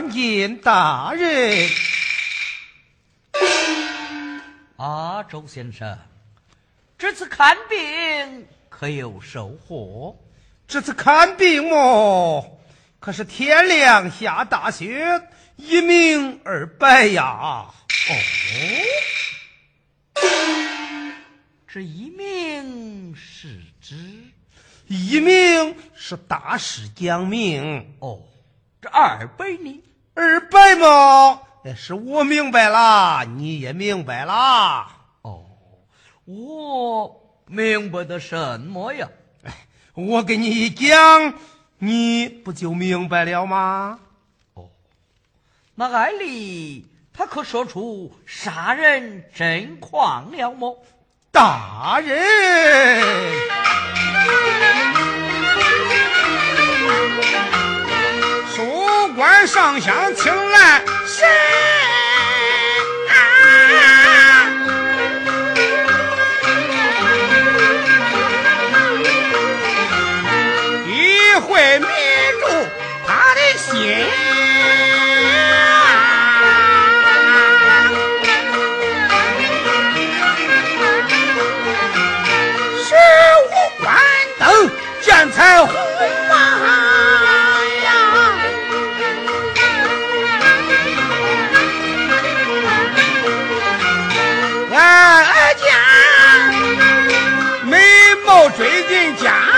参见大人。啊，周先生，这次看病可有收获？这次看病么，可是天亮下大雪，一明二白呀。哦，这一命是指一明是大事讲明，哦，这二百呢？二白嘛，哎是我明白了，你也明白了。哦，我明白的什么呀？我给你一讲，你不就明白了吗？哦那艾丽她可说出杀人真况了么？大人，官上香请来神啊！一会迷住他的心。貌追进家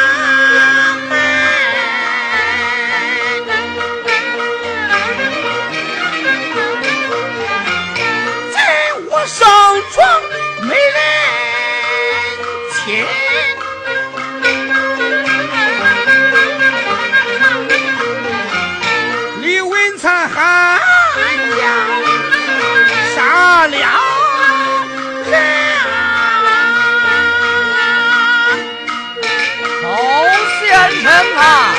啊，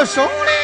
maravilloso.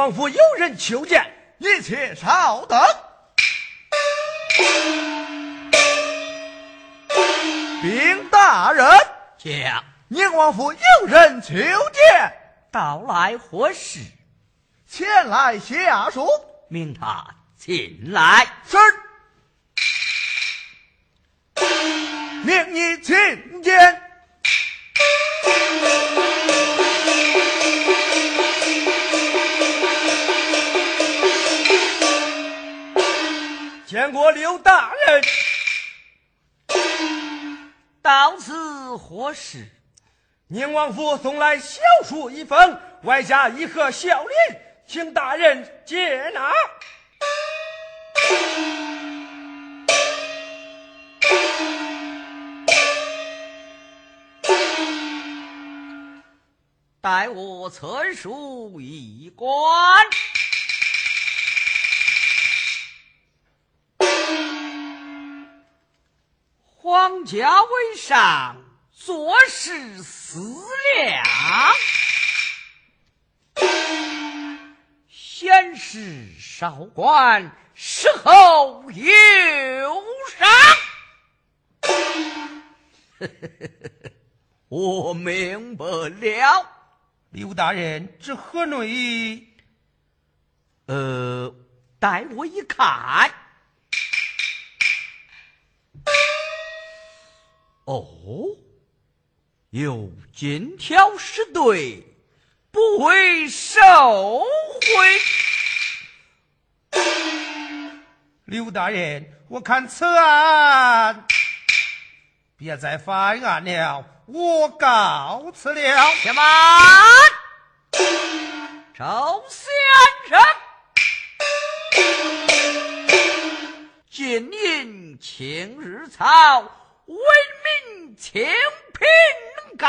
王府有人求见，一切稍等。禀大人，请宁王府有人求见，到来何事？前来下属，命他进来。是。全国刘大人。到此何事宁王府送来小书一封外加一盒笑脸请大人接纳。待我存书以观皇家为上，做事思量，显示少官，事后有赏。我明白了，刘大人，这何内？呃，待我一看。哦，有金条是对，不会受贿。刘大人，我看此案别再翻案了，我告辞了。且慢，周先生，金银青日草。为民清平告，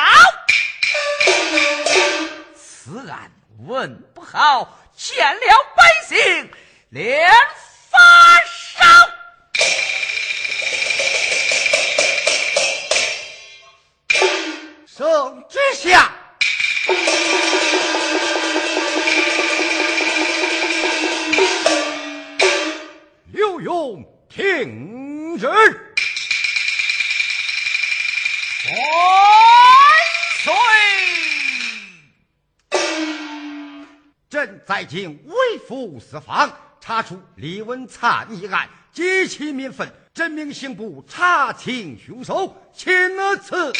此案问不好，见了百姓连发请微服私访，查出李文灿一案，激起民愤，真命刑部查清凶手，钦此。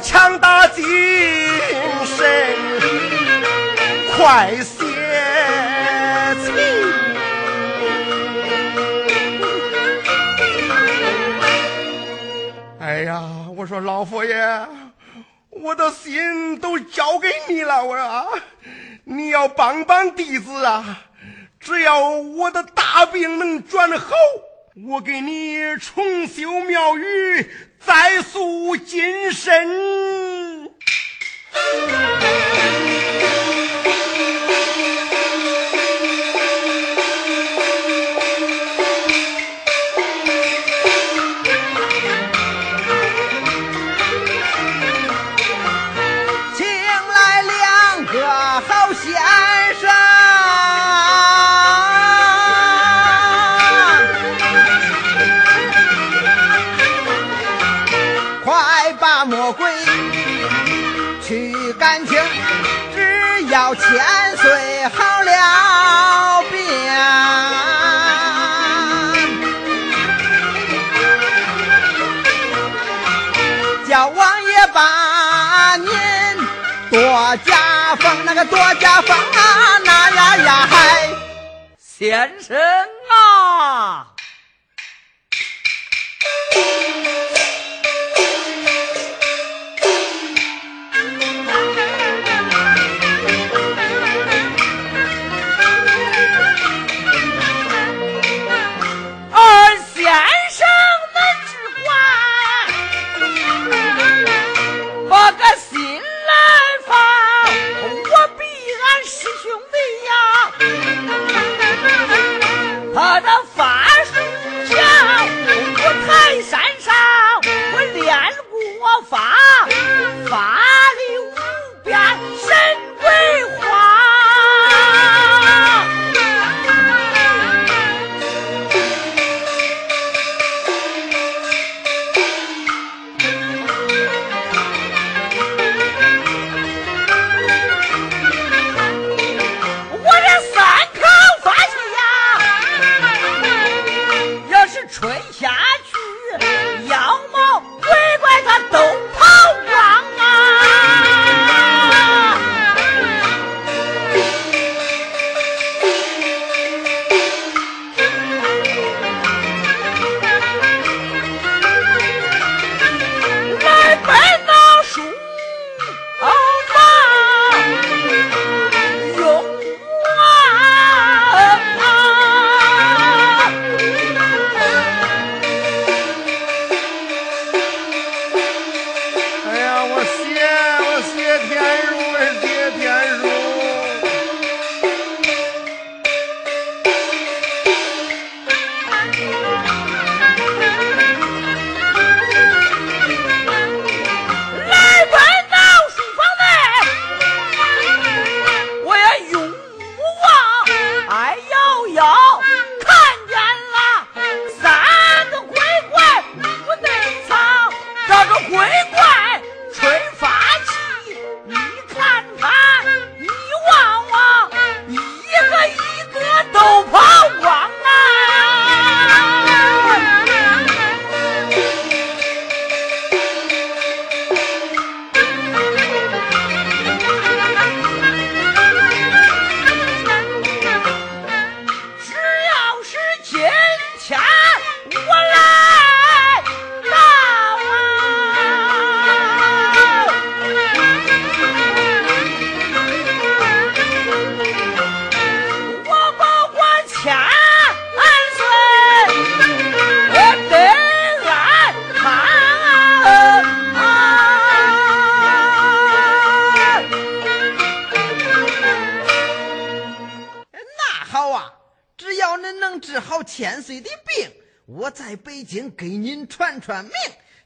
强打精神，快写情。哎呀，我说老佛爷，我的心都交给你了，我说，你要帮帮弟子啊！只要我的大病能转好，我给你重修庙宇，再塑金身。家风那个多家风啊，那呀呀嗨！先生啊，传传名，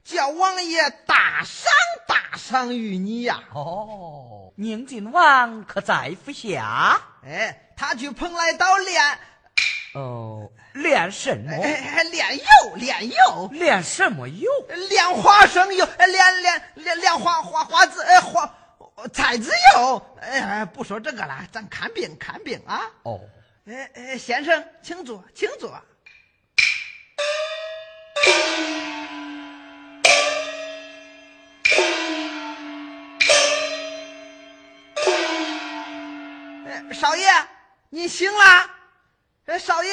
叫王爷大赏大赏于你呀！哦，宁晋王可在府下？哎，他去蓬莱岛练，哦，练什么？哎，练油，练油，练什么油？练花生油，练练练练花花花子，哎花菜籽油。哎，不说这个了，咱看病看病啊。哦，哎哎，先生，请坐，请坐。少爷，你醒啦？哎，少爷。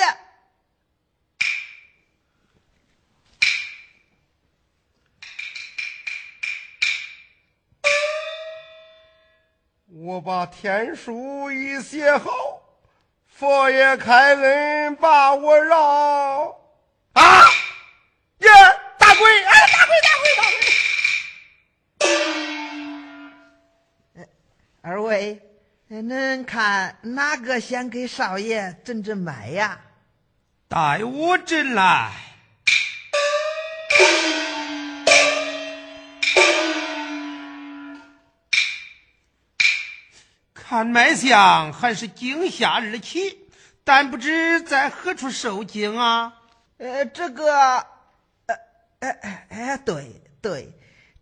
我把天书已写好，佛爷开恩把我饶。恁看哪个先给少爷诊诊脉呀？待我诊来。看脉象还是惊吓日起，但不知在何处受惊啊？呃，这个，呃，哎哎哎，对对，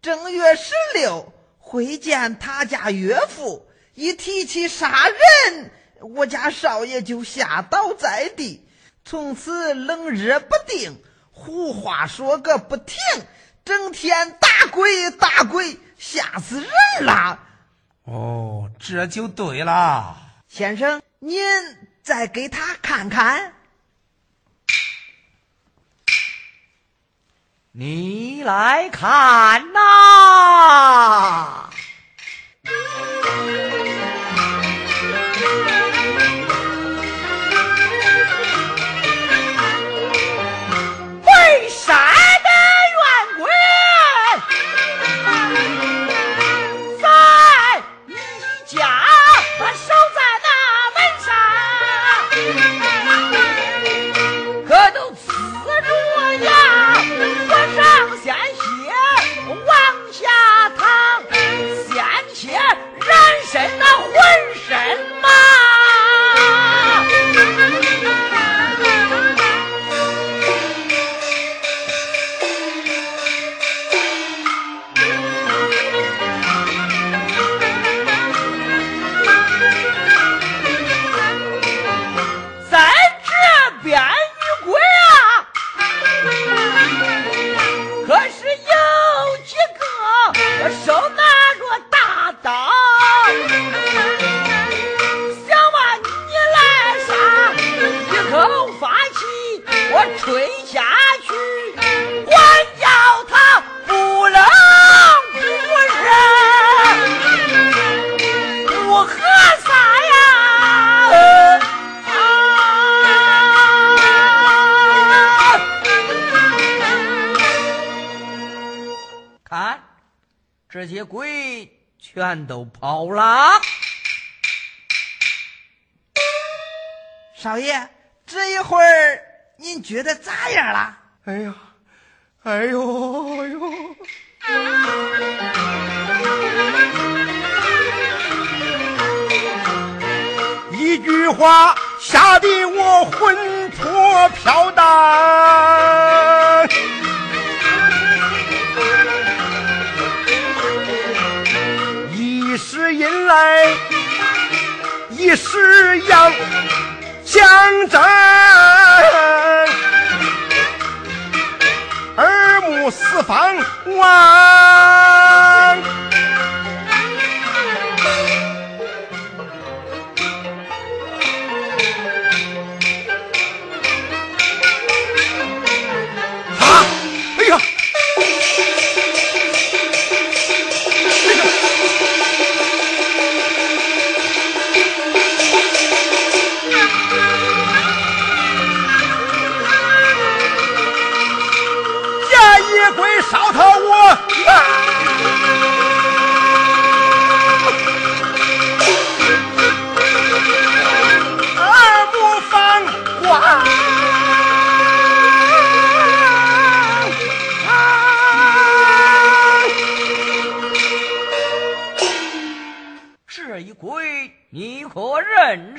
正月十六会见他家岳父，一提起杀人，我家少爷就吓倒在地，从此冷热不定，胡话说个不停，整天打鬼打鬼，吓死人了。哦，这就对了。先生，您再给他看看。你来看呐！被是要相争，耳目四方望。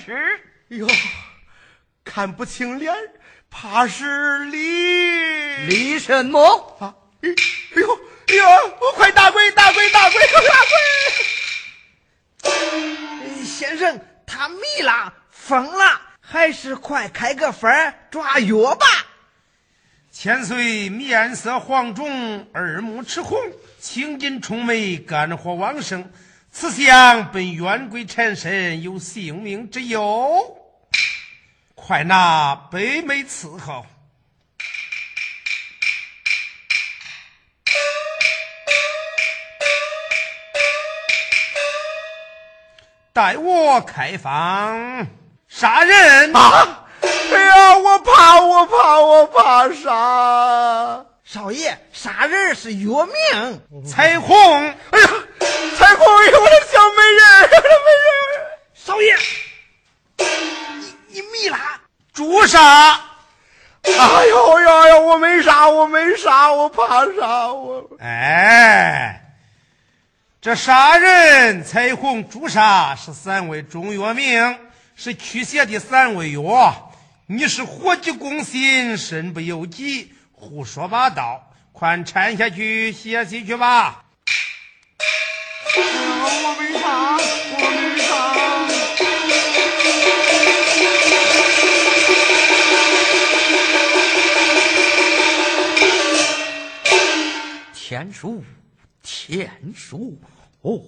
识？哟，看不清脸，怕是李李什么？啊！哎呦哎呦！我快打鬼打鬼打鬼打鬼！先生，他迷了，疯了，还是快开个方抓药吧。千岁面色黄肿，耳目赤红，青筋充眉，肝火旺盛。此相本冤鬼缠身，有性命之忧。快拿北美伺候。待我开方杀人啊！哎呀，我怕，我怕，我怕杀！少爷，杀人是约命。彩虹，哎呀，彩虹，我的小美人，我的美人！少爷，你你迷了？诛杀！哎呦呦呦，我没啥，我没啥，我怕啥我。哎。这杀人、彩虹、朱砂是三味中药名，是驱邪的三味药。你是火急攻心，身不由己，胡说八道！快掺下去歇息去吧。我没杀，我没杀。天书，天书。哦，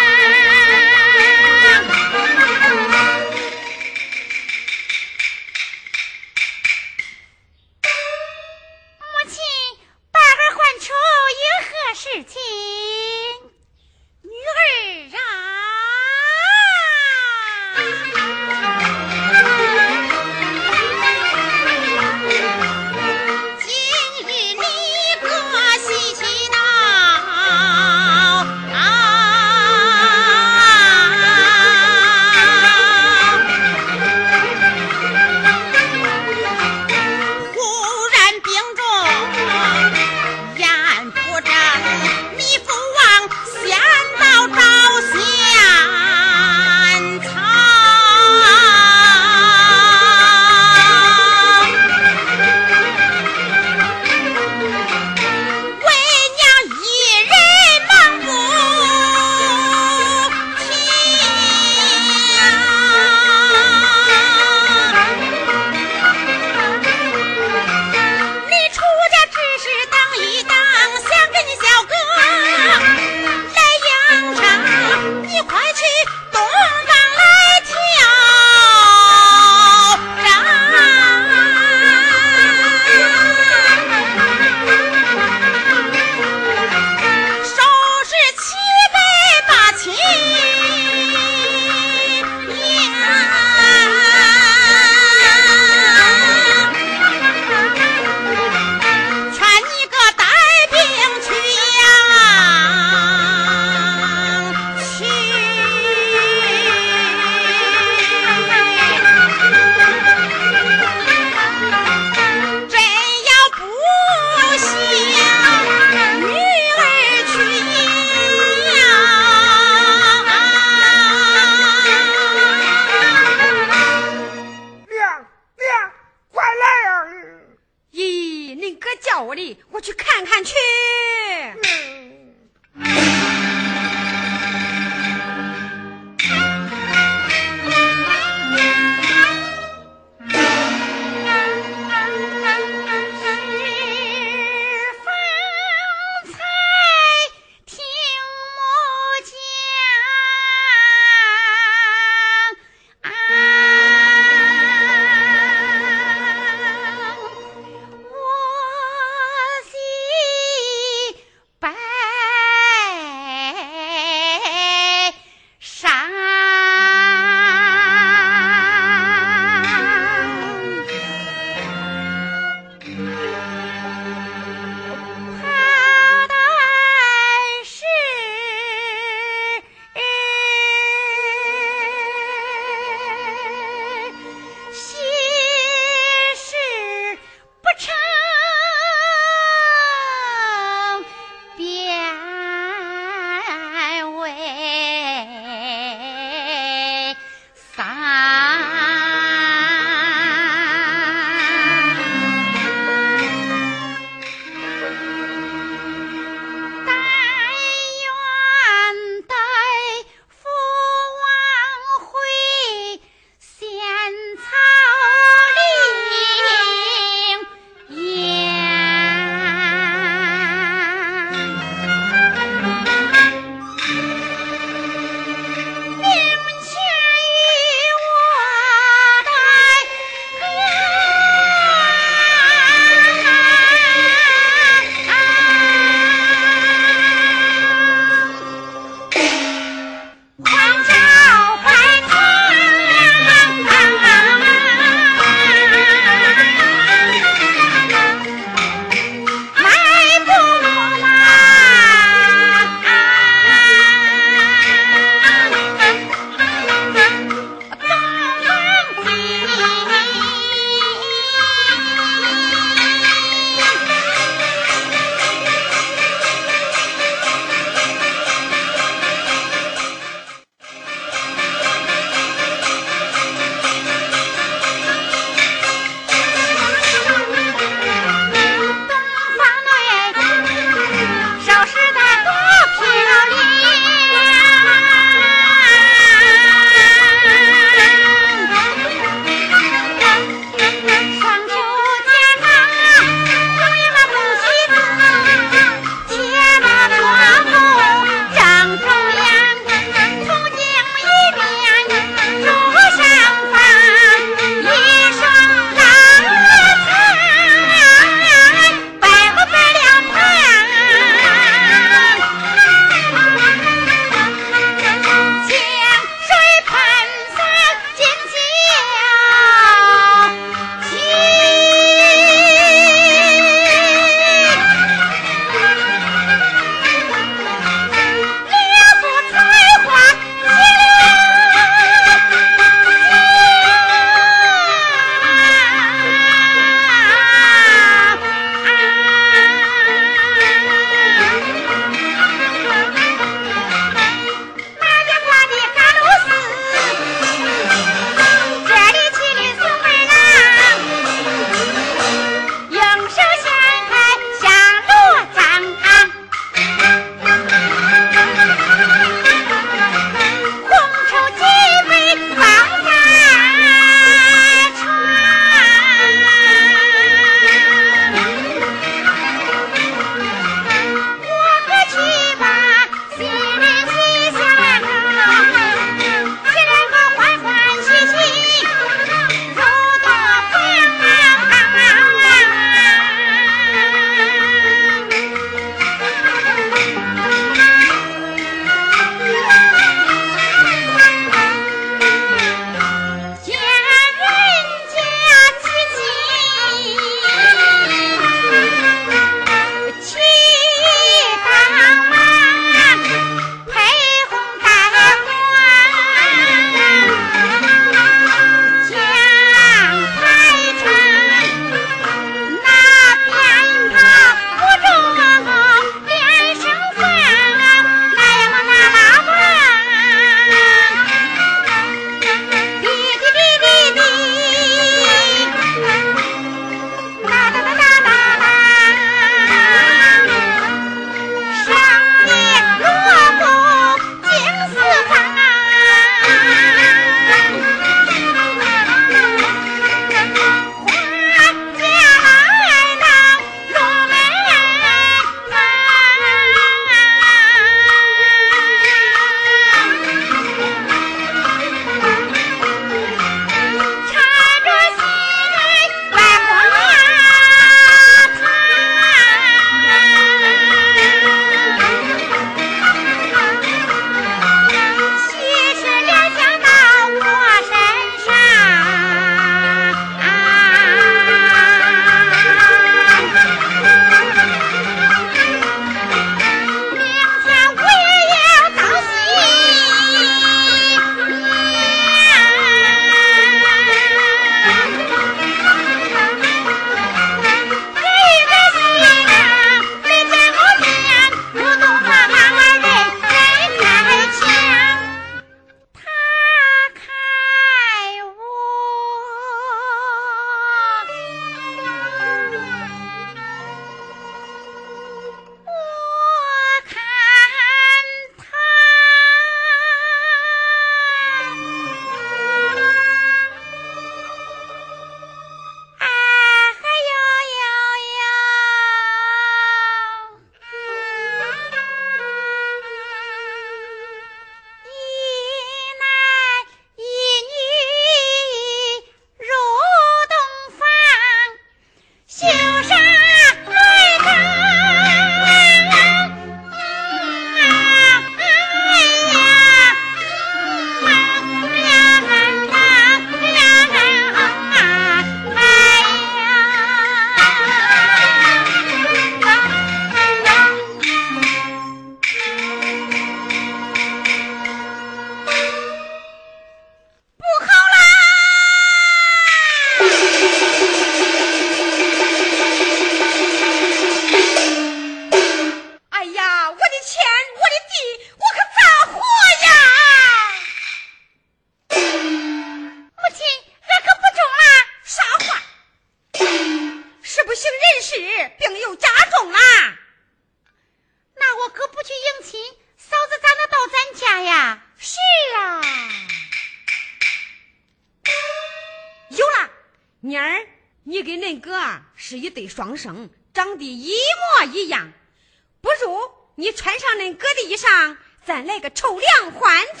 咱来个抽梁换柱。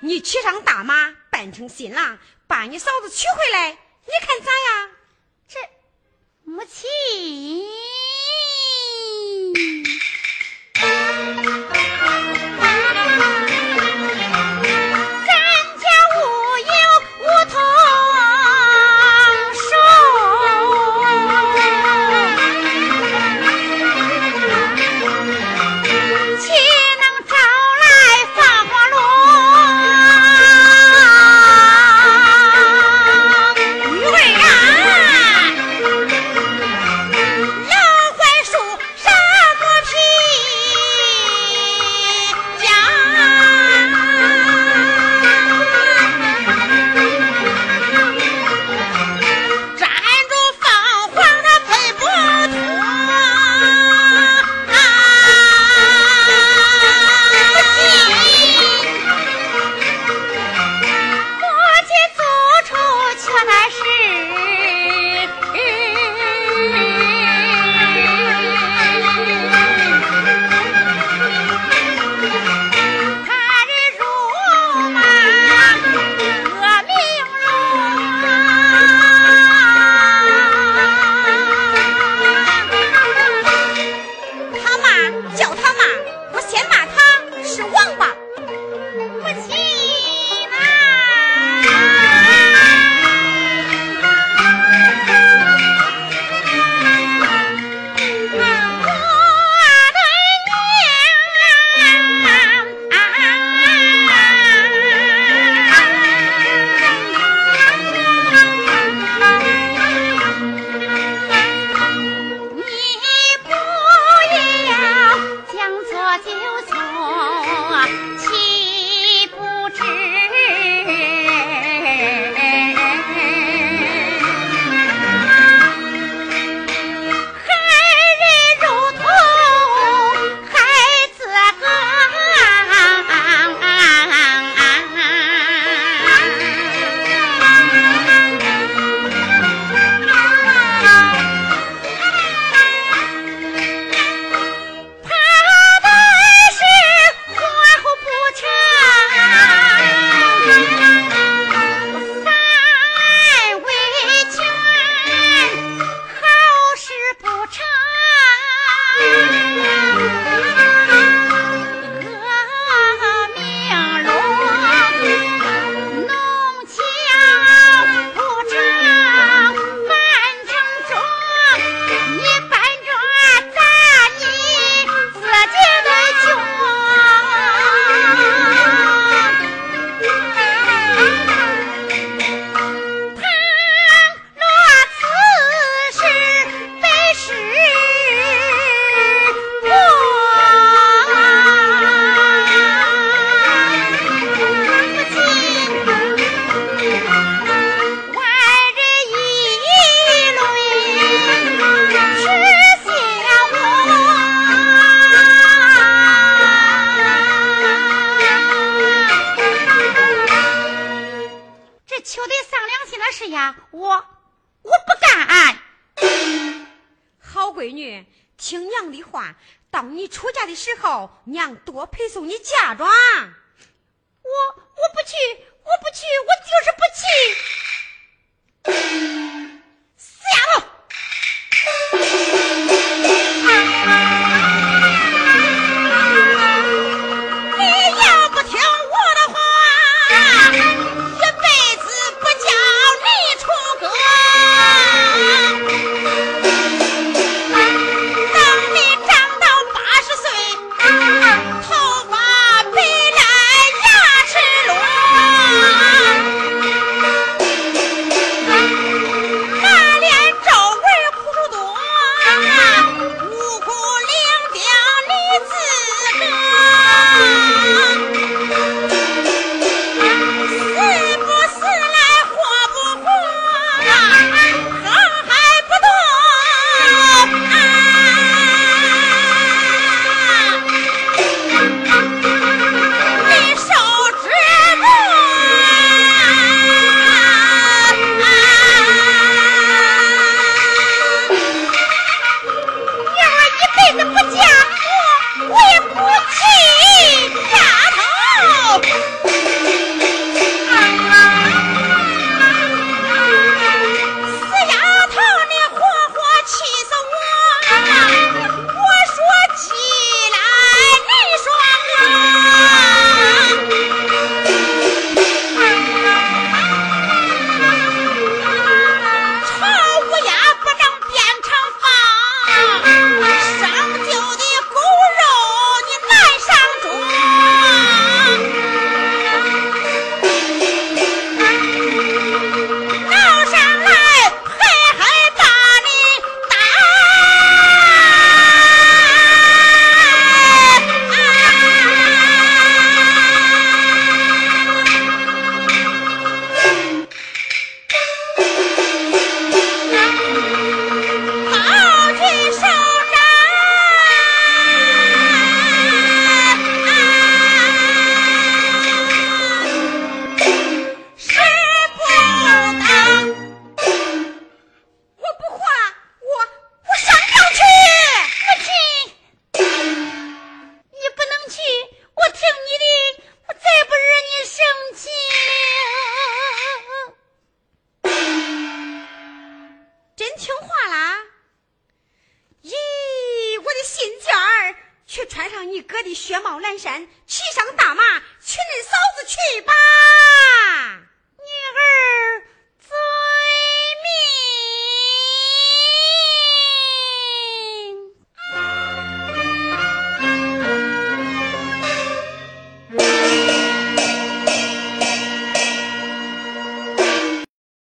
你骑上大马，扮成新郎，把你嫂子娶回来，你看咋样？这母亲。我我不干好闺女听娘的话到你出嫁的时候娘多陪送你嫁妆。我我不去我不去我就是不去。死丫头